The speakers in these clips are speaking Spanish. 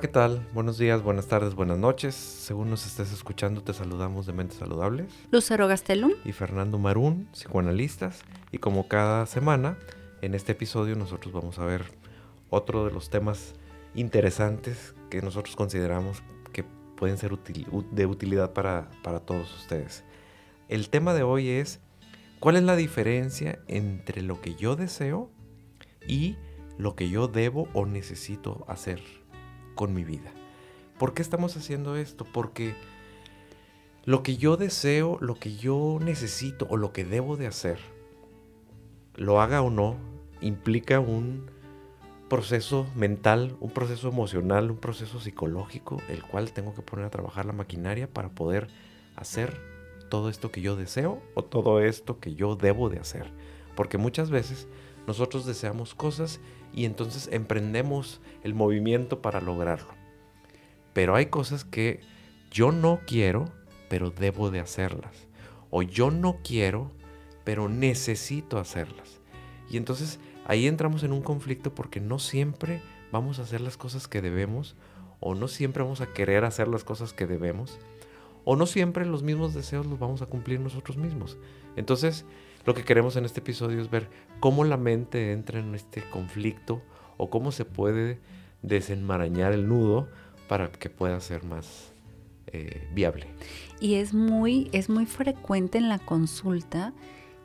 Hola, ¿qué tal? Buenos días, buenas tardes, buenas noches. Según nos estés escuchando, te saludamos de Mentes Saludables. Lucero Gastelum. Y Fernando Marún, psicoanalistas. Y como cada semana, en este episodio nosotros vamos a ver otro de los temas interesantes que nosotros consideramos que pueden ser de utilidad para, para todos ustedes. El tema de hoy es, ¿cuál es la diferencia entre lo que yo deseo y lo que yo debo o necesito hacer con mi vida. ¿Por qué estamos haciendo esto? Porque lo que yo deseo, lo que yo necesito o lo que debo de hacer, lo haga o no, implica un proceso mental, un proceso emocional, un proceso psicológico, el cual tengo que poner a trabajar la maquinaria para poder hacer todo esto que yo deseo o todo esto que yo debo de hacer. Porque muchas veces nosotros deseamos cosas y entonces emprendemos el movimiento para lograrlo. Pero hay cosas que yo no quiero, pero debo de hacerlas. O yo no quiero, pero necesito hacerlas. Y entonces ahí entramos en un conflicto porque no siempre vamos a hacer las cosas que debemos, o no siempre vamos a querer hacer las cosas que debemos, o no siempre los mismos deseos los vamos a cumplir nosotros mismos. Entonces, lo que queremos en este episodio es ver cómo la mente entra en este conflicto o cómo se puede desenmarañar el nudo para que pueda ser más eh, viable. Y es muy, es muy frecuente en la consulta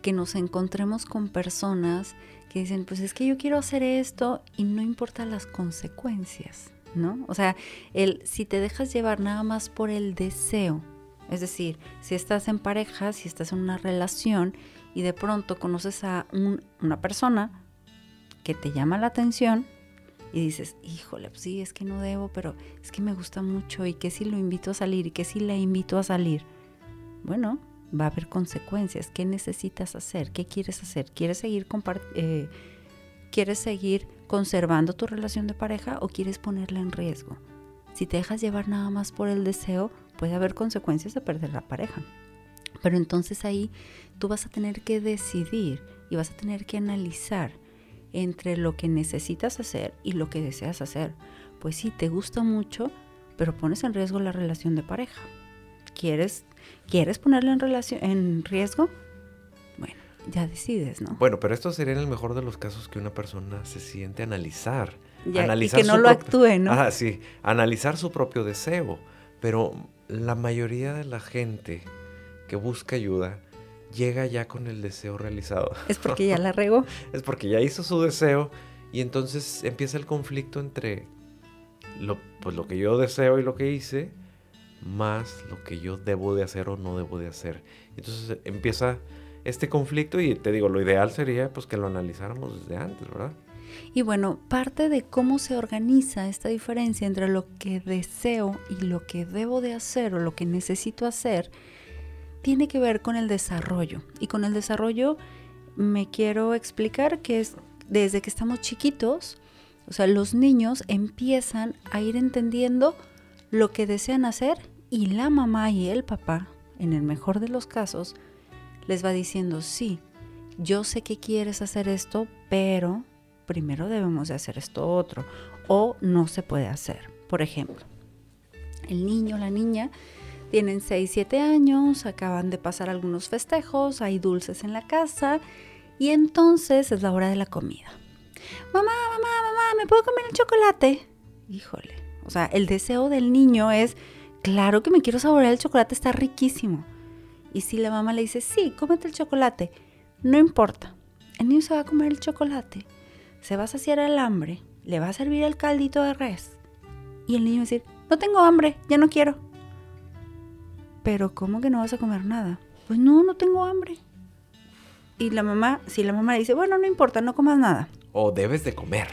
que nos encontremos con personas que dicen, pues es que yo quiero hacer esto y no importa las consecuencias, ¿no? O sea, el, si te dejas llevar nada más por el deseo, es decir, si estás en pareja, si estás en una relación y de pronto conoces a una persona que te llama la atención y dices, híjole, pues sí, es que no debo, pero es que me gusta mucho y que si lo invito a salir y que si la invito a salir. Bueno, va a haber consecuencias. ¿Qué necesitas hacer? ¿Qué quieres hacer? ¿Quieres seguir, eh, ¿Quieres seguir conservando tu relación de pareja o quieres ponerla en riesgo? Si te dejas llevar nada más por el deseo, puede haber consecuencias de perder la pareja. Pero entonces ahí tú vas a tener que decidir y vas a tener que analizar entre lo que necesitas hacer y lo que deseas hacer. Pues sí, te gusta mucho, pero pones en riesgo la relación de pareja. ¿Quieres, ¿quieres ponerla en, relación, en riesgo? Bueno, ya decides, ¿no? Bueno, pero esto sería en el mejor de los casos que una persona se siente a analizar. y que no lo actúe, ¿no? Ah, sí, analizar su propio deseo. Pero la mayoría de la gente que busca ayuda llega ya con el deseo realizado. Es porque ya la regó. es porque ya hizo su deseo y entonces empieza el conflicto entre lo, pues, lo que yo deseo y lo que hice más lo que yo debo de hacer o no debo de hacer. Entonces empieza este conflicto y te digo, lo ideal sería pues que lo analizáramos desde antes, ¿verdad? Y bueno, parte de cómo se organiza esta diferencia entre lo que deseo y lo que debo de hacer o lo que necesito hacer tiene que ver con el desarrollo. Y con el desarrollo me quiero explicar que es desde que estamos chiquitos, o sea, los niños empiezan a ir entendiendo lo que desean hacer y la mamá y el papá, en el mejor de los casos, les va diciendo, sí, yo sé que quieres hacer esto, pero primero debemos de hacer esto otro, o no se puede hacer. Por ejemplo, el niño, la niña, tienen 6, 7 años, acaban de pasar algunos festejos, hay dulces en la casa y entonces es la hora de la comida. Mamá, mamá, mamá, ¿me puedo comer el chocolate? Híjole, o sea, el deseo del niño es, claro que me quiero saborear el chocolate, está riquísimo. Y si la mamá le dice, sí, cómete el chocolate, no importa, el niño se va a comer el chocolate, se va a saciar el hambre, le va a servir el caldito de res. Y el niño va a decir, no tengo hambre, ya no quiero pero ¿cómo que no vas a comer nada? Pues no, no tengo hambre. Y la mamá, si la mamá le dice, bueno, no importa, no comas nada. O debes de comer.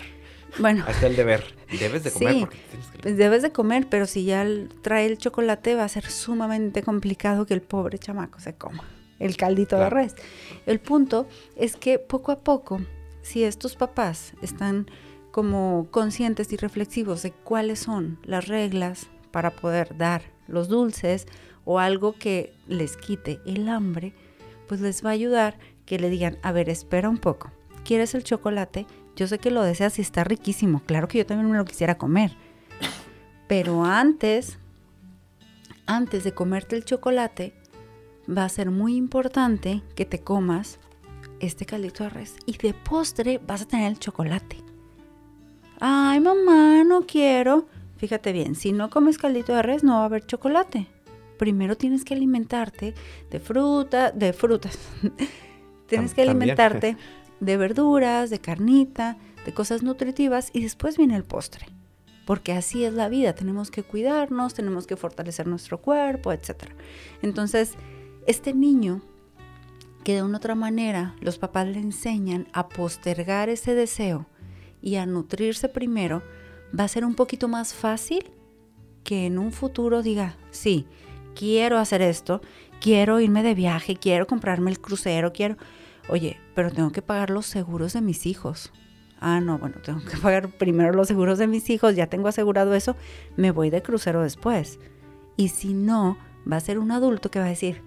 Bueno. Hasta el deber. Debes de comer porque tienes que... Pues debes de comer, pero si ya trae el chocolate va a ser sumamente complicado que el pobre chamaco se coma el caldito de res. El punto es que poco a poco, si estos papás están como conscientes y reflexivos de cuáles son las reglas para poder dar los dulces o algo que les quite el hambre, pues les va a ayudar que le digan, a ver, espera un poco, ¿quieres el chocolate? Yo sé que lo deseas y está riquísimo, claro que yo también me lo quisiera comer. Pero antes, antes de comerte el chocolate, va a ser muy importante que te comas este caldito de res y de postre vas a tener el chocolate. Ay, mamá, no quiero. Fíjate bien, si no comes caldito de res no va a haber chocolate. Primero tienes que alimentarte de fruta, de frutas. tienes que alimentarte de verduras, de carnita, de cosas nutritivas y después viene el postre. Porque así es la vida, tenemos que cuidarnos, tenemos que fortalecer nuestro cuerpo, etc. Entonces, este niño que de una otra manera los papás le enseñan a postergar ese deseo y a nutrirse primero, va a ser un poquito más fácil que en un futuro diga, sí, quiero hacer esto, quiero irme de viaje, quiero comprarme el crucero, quiero, oye, pero tengo que pagar los seguros de mis hijos. Ah, no, bueno, tengo que pagar primero los seguros de mis hijos, ya tengo asegurado eso, me voy de crucero después. Y si no, va a ser un adulto que va a decir,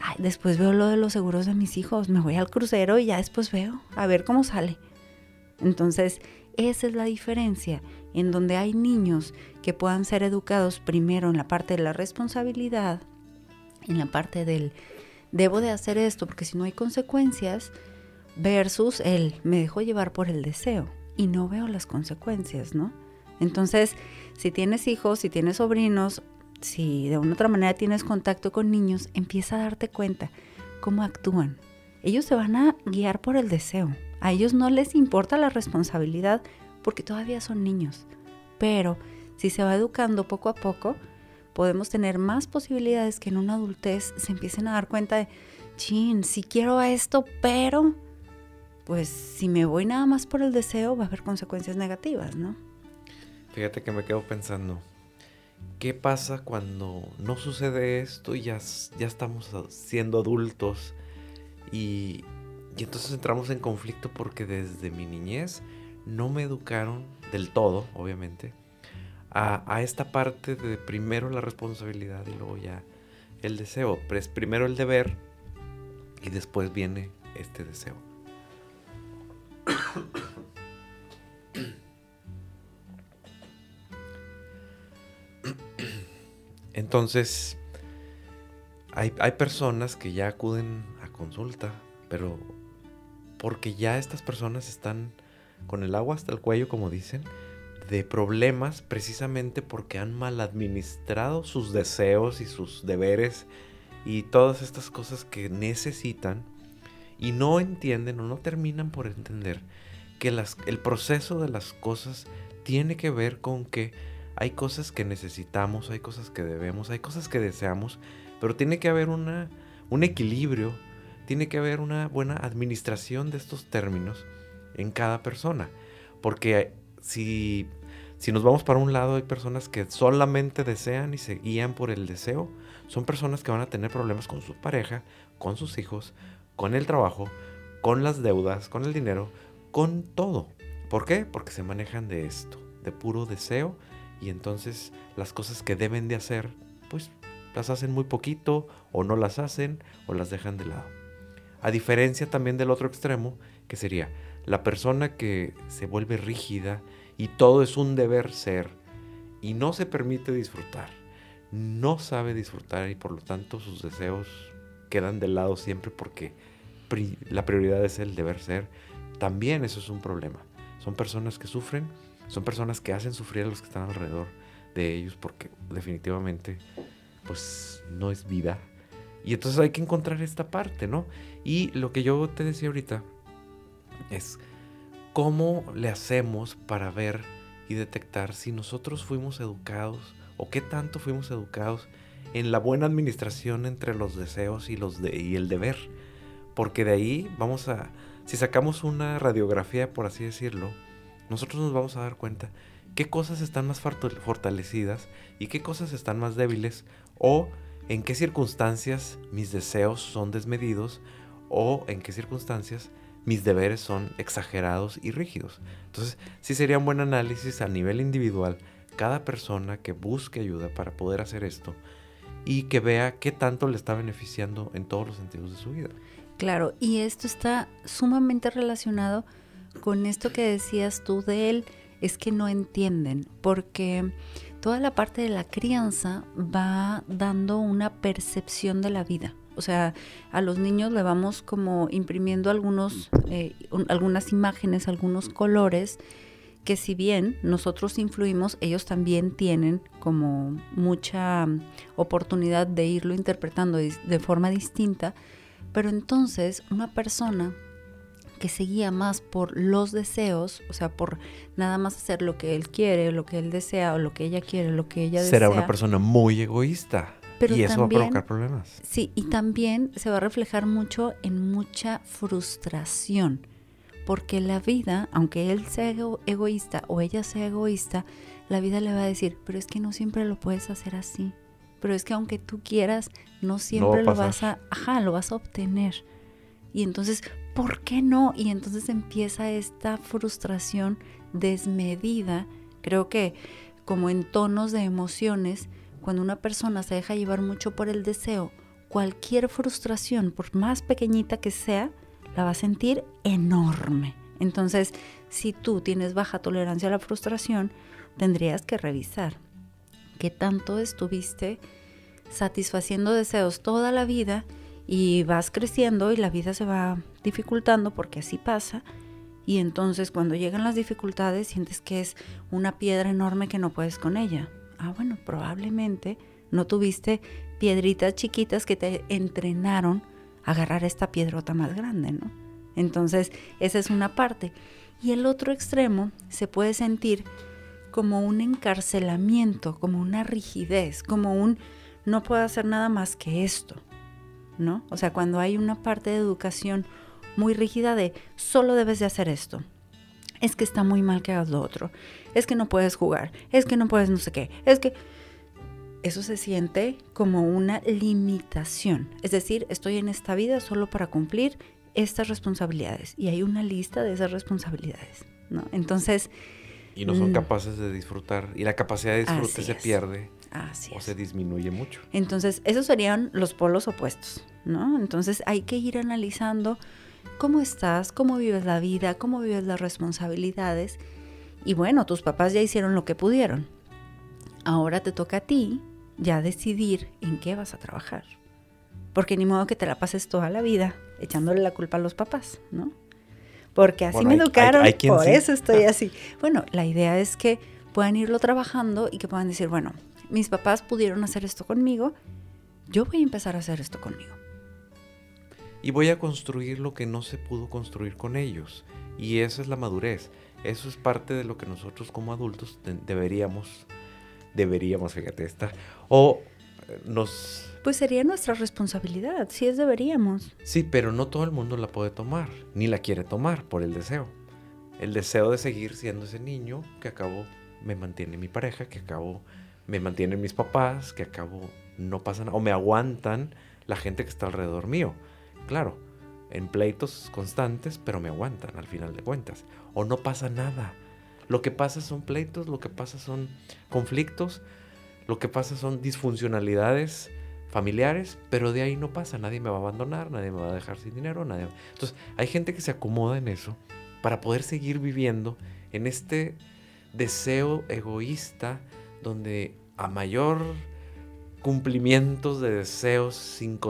Ay, después veo lo de los seguros de mis hijos, me voy al crucero y ya después veo, a ver cómo sale. Entonces, esa es la diferencia en donde hay niños que puedan ser educados primero en la parte de la responsabilidad, en la parte del debo de hacer esto porque si no hay consecuencias, versus el me dejo llevar por el deseo y no veo las consecuencias, ¿no? Entonces, si tienes hijos, si tienes sobrinos, si de una otra manera tienes contacto con niños, empieza a darte cuenta cómo actúan. Ellos se van a guiar por el deseo. A ellos no les importa la responsabilidad porque todavía son niños. Pero si se va educando poco a poco, podemos tener más posibilidades que en una adultez se empiecen a dar cuenta de, chin, si quiero esto, pero pues si me voy nada más por el deseo va a haber consecuencias negativas, ¿no? Fíjate que me quedo pensando, ¿qué pasa cuando no sucede esto y ya, ya estamos siendo adultos? Y, y entonces entramos en conflicto porque desde mi niñez no me educaron del todo, obviamente, a, esta parte de primero la responsabilidad y luego ya el deseo. Pero primero el deber y después viene este deseo. Entonces, hay, hay, personas que ya acuden a consulta, pero porque ya estas personas están con el agua hasta el cuello, como dicen, de problemas precisamente porque han mal administrado sus deseos y sus deberes y todas estas cosas que necesitan y no entienden o no terminan por entender que el proceso de las cosas tiene que ver con que hay cosas que necesitamos, hay cosas que debemos, hay cosas que deseamos, pero tiene que haber una, un equilibrio, tiene que haber una buena administración de estos términos en cada persona. Porque si, si nos vamos para un lado, hay personas que solamente desean y se guían por el deseo. Son personas que van a tener problemas con su pareja, con sus hijos, con el trabajo, con las deudas, con el dinero, con todo. ¿Por qué? Porque se manejan de esto, de puro deseo y entonces las cosas que deben de hacer, pues las hacen muy poquito o no las hacen o las dejan de lado. A diferencia también del otro extremo, que sería la persona que se vuelve rígida y todo es un deber ser y no se permite disfrutar, no sabe disfrutar y por lo tanto sus deseos quedan de lado siempre porque la prioridad es el deber ser, también eso es un problema. Son personas que sufren, son personas que hacen sufrir a los que están alrededor de ellos porque definitivamente pues no es vida. Y entonces hay que encontrar esta parte, ¿no? Y lo que yo te decía ahorita, es cómo le hacemos para ver y detectar si nosotros fuimos educados o qué tanto fuimos educados en la buena administración entre los deseos y, los de, y el deber. Porque de ahí vamos a, si sacamos una radiografía, por así decirlo, nosotros nos vamos a dar cuenta qué cosas están más fortalecidas y qué cosas están más débiles o en qué circunstancias mis deseos son desmedidos o en qué circunstancias mis deberes son exagerados y rígidos. Entonces, sí sería un buen análisis a nivel individual cada persona que busque ayuda para poder hacer esto y que vea qué tanto le está beneficiando en todos los sentidos de su vida. Claro, y esto está sumamente relacionado con esto que decías tú de él, es que no entienden, porque toda la parte de la crianza va dando una percepción de la vida. O sea, a los niños le vamos como imprimiendo algunos, eh, algunas imágenes, algunos colores, que si bien nosotros influimos, ellos también tienen como mucha oportunidad de irlo interpretando de forma distinta. Pero entonces una persona que se guía más por los deseos, o sea, por nada más hacer lo que él quiere, lo que él desea, o lo que ella quiere, lo que ella desea. Será una persona muy egoísta. Y eso va a provocar problemas. Sí, y también se va a reflejar mucho en mucha frustración. Porque la vida, aunque él sea egoísta o ella sea egoísta, la vida le va a decir, pero es que no siempre lo puedes hacer así. Pero es que aunque tú quieras, no siempre lo vas a, ajá, lo vas a obtener. Y entonces, ¿por qué no? Y entonces empieza esta frustración desmedida, creo que como en tonos de emociones, cuando una persona se deja llevar mucho por el deseo, cualquier frustración, por más pequeñita que sea, la va a sentir enorme. Entonces, si tú tienes baja tolerancia a la frustración, tendrías que revisar qué tanto estuviste satisfaciendo deseos toda la vida y vas creciendo y la vida se va dificultando porque así pasa. Y entonces cuando llegan las dificultades sientes que es una piedra enorme que no puedes con ella. Ah, bueno, probablemente no tuviste piedritas chiquitas que te entrenaron a agarrar esta piedrota más grande, ¿no? Entonces, esa es una parte. Y el otro extremo se puede sentir como un encarcelamiento, como una rigidez, como un no puedo hacer nada más que esto. ¿no? O sea, cuando hay una parte de educación muy rígida de solo debes de hacer esto. Es que está muy mal que hagas lo otro. Es que no puedes jugar. Es que no puedes no sé qué. Es que eso se siente como una limitación. Es decir, estoy en esta vida solo para cumplir estas responsabilidades. Y hay una lista de esas responsabilidades, ¿no? Entonces... Y no son mm, capaces de disfrutar. Y la capacidad de disfrute se pierde o se disminuye mucho. Entonces, esos serían los polos opuestos, ¿no? Entonces, hay que ir analizando cómo estás, cómo vives la vida, cómo vives las responsabilidades. Y bueno, tus papás ya hicieron lo que pudieron. Ahora te toca a ti ya decidir en qué vas a trabajar. Porque ni modo que te la pases toda la vida echándole la culpa a los papás, ¿no? Porque así me educaron, por eso estoy así. Bueno, la idea es que puedan irlo trabajando y que puedan decir, bueno, mis papás pudieron hacer esto conmigo, yo voy a empezar a hacer esto conmigo. Y voy a construir lo que no se pudo construir con ellos. Y esa es la madurez. Eso es parte de lo que nosotros como adultos deberíamos, deberíamos, fíjate, estar. O eh, nos... Pues sería nuestra responsabilidad, si es deberíamos. Sí, pero no todo el mundo la puede tomar, ni la quiere tomar por el deseo. El deseo de seguir siendo ese niño que acabo me mantiene mi pareja, que acabo me mantienen mis papás, que acabo no pasa nada, o me aguantan la gente que está alrededor mío. Claro, en pleitos constantes, pero me aguantan al final de cuentas. O no pasa nada. Lo que pasa son pleitos, lo que pasa son conflictos, lo que pasa son disfuncionalidades familiares, pero de ahí no pasa, nadie me va a abandonar, nadie me va a dejar sin dinero, nadie. Entonces, hay gente que se acomoda en eso para poder seguir viviendo en este deseo egoísta donde a mayor cumplimientos de deseos sin,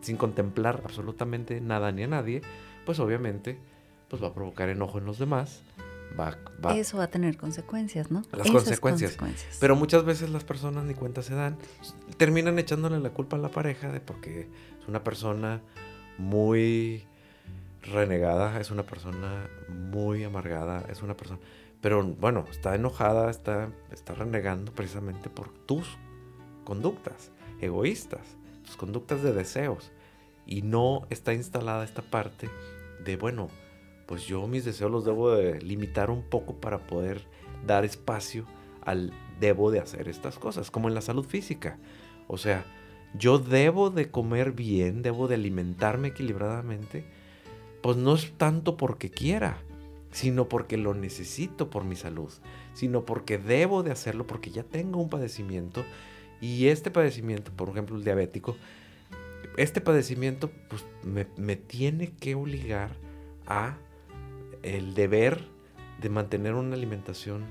sin contemplar absolutamente nada ni a nadie, pues obviamente pues va a provocar enojo en los demás. Va, Eso va a tener consecuencias, ¿no? Las consecuencias. consecuencias. Pero muchas veces las personas ni cuenta se dan. Terminan echándole la culpa a la pareja de porque es una persona muy renegada, es una persona muy amargada, es una persona... Pero bueno, está enojada, está, está renegando precisamente por tus conductas egoístas, tus conductas de deseos. Y no está instalada esta parte de, bueno, pues yo mis deseos los debo de limitar un poco para poder dar espacio al debo de hacer estas cosas, como en la salud física. O sea, yo debo de comer bien, debo de alimentarme equilibradamente, pues no es tanto porque quiera, sino porque lo necesito por mi salud, sino porque debo de hacerlo porque ya tengo un padecimiento y este padecimiento, por ejemplo el diabético, este padecimiento pues, me, me tiene que obligar a el deber de mantener una alimentación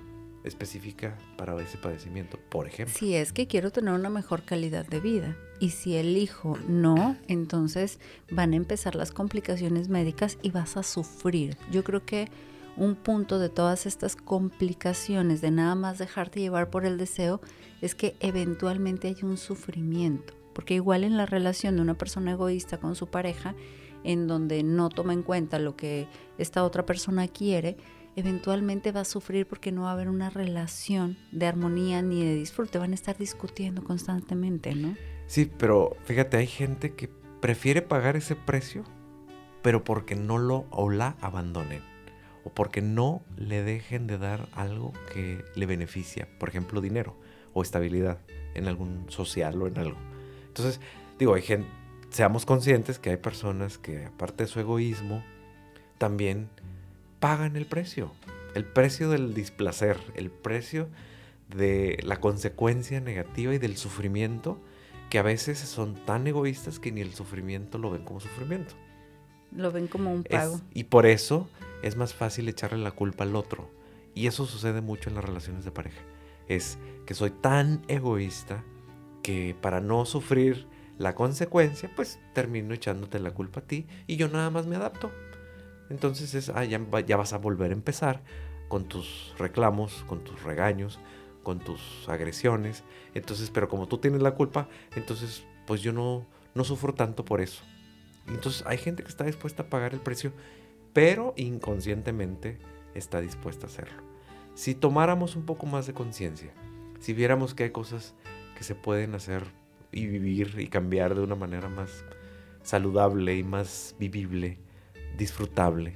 específica para ese padecimiento, por ejemplo. Si es que quiero tener una mejor calidad de vida y si elijo no, entonces van a empezar las complicaciones médicas y vas a sufrir. Yo creo que un punto de todas estas complicaciones de nada más dejarte llevar por el deseo es que eventualmente hay un sufrimiento, porque igual en la relación de una persona egoísta con su pareja, en donde no toma en cuenta lo que esta otra persona quiere, eventualmente va a sufrir porque no va a haber una relación de armonía ni de disfrute, van a estar discutiendo constantemente, ¿no? Sí, pero fíjate, hay gente que prefiere pagar ese precio, pero porque no lo o la abandonen porque no le dejen de dar algo que le beneficia, por ejemplo, dinero o estabilidad en algún social o en algo. Entonces, digo, hay seamos conscientes que hay personas que aparte de su egoísmo, también pagan el precio, el precio del displacer, el precio de la consecuencia negativa y del sufrimiento que a veces son tan egoístas que ni el sufrimiento lo ven como sufrimiento. Lo ven como un pago. y por eso es más fácil echarle la culpa al otro. Y eso sucede mucho en las relaciones de pareja. Es que soy tan egoísta que para no sufrir la consecuencia, pues termino echándote la culpa a ti y yo nada más me adapto. Entonces es, ah, ya, ya vas a volver a empezar con tus reclamos, con tus regaños, con tus agresiones. Entonces, pero como tú tienes la culpa, entonces pues yo no, no sufro tanto por eso. Entonces hay gente que está dispuesta a pagar el precio pero inconscientemente está dispuesta a hacerlo. Si tomáramos un poco más de conciencia, si viéramos que hay cosas que se pueden hacer y vivir y cambiar de una manera más saludable y más vivible, disfrutable,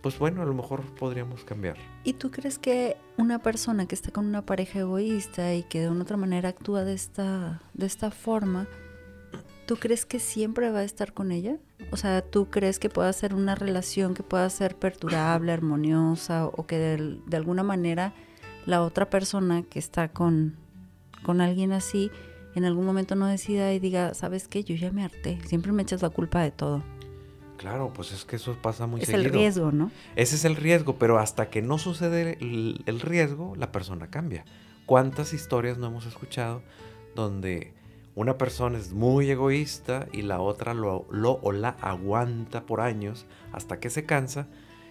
pues bueno, a lo mejor podríamos cambiar. ¿Y tú crees que una persona que está con una pareja egoísta y que de una otra manera actúa de esta, de esta forma, ¿tú crees que siempre va a estar con ella? O sea, ¿tú crees que pueda ser una relación que pueda ser perdurable, armoniosa o que de, alguna manera la otra persona que está con, con alguien así en algún momento no decida y diga, ¿sabes qué? Yo ya me harté, siempre me echas la culpa de todo. Claro, pues es que eso pasa muy seguido. Es el riesgo, ¿no? Ese es el riesgo, pero hasta que no sucede el, el riesgo, la persona cambia. ¿Cuántas historias no hemos escuchado donde una persona es muy egoísta y la otra lo, o la aguanta por años hasta que se cansa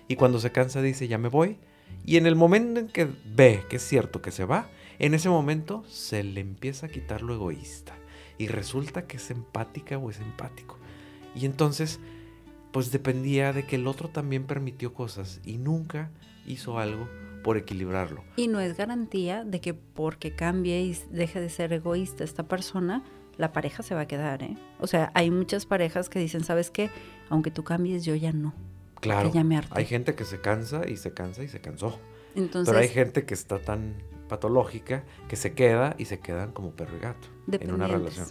y cuando se cansa dice ya me voy y en el momento en que ve que es cierto que se va, en ese momento se le empieza a quitar lo egoísta y resulta que es empática o es empático. Y entonces pues dependía de que el otro también permitió cosas y nunca hizo algo por equilibrarlo. Y no es garantía de que porque cambie y deje de ser egoísta esta persona, la pareja se va a quedar, ¿eh? O sea, hay muchas parejas que dicen, ¿sabes qué? Aunque tú cambies, yo ya no. Claro. Ya me Hay gente que se cansa y se cansa y se cansó. Entonces, Pero hay gente que está tan patológica que se queda y se quedan como perro y gato en una relación.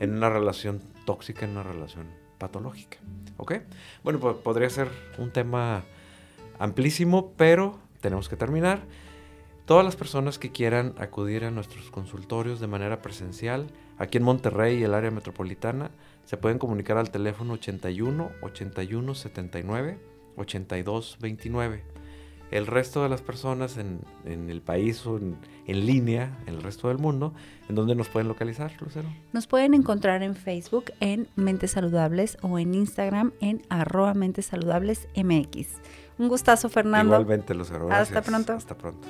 En una relación tóxica, en una relación patológica. ¿Ok? Bueno, pues podría ser un tema amplísimo, pero tenemos que terminar. Todas las personas que quieran acudir a nuestros consultorios de manera presencial, Aquí en Monterrey y el área metropolitana se pueden comunicar al teléfono 81 81 79 82 29. El resto de las personas en, el país o en, línea, en el resto del mundo, ¿en dónde nos pueden localizar, Lucero? Nos pueden encontrar en Facebook en Mentes Saludables o en Instagram en arroba Mentes Saludables MX. Un gustazo, Fernando. Igualmente, Lucero. Hasta pronto. Hasta pronto.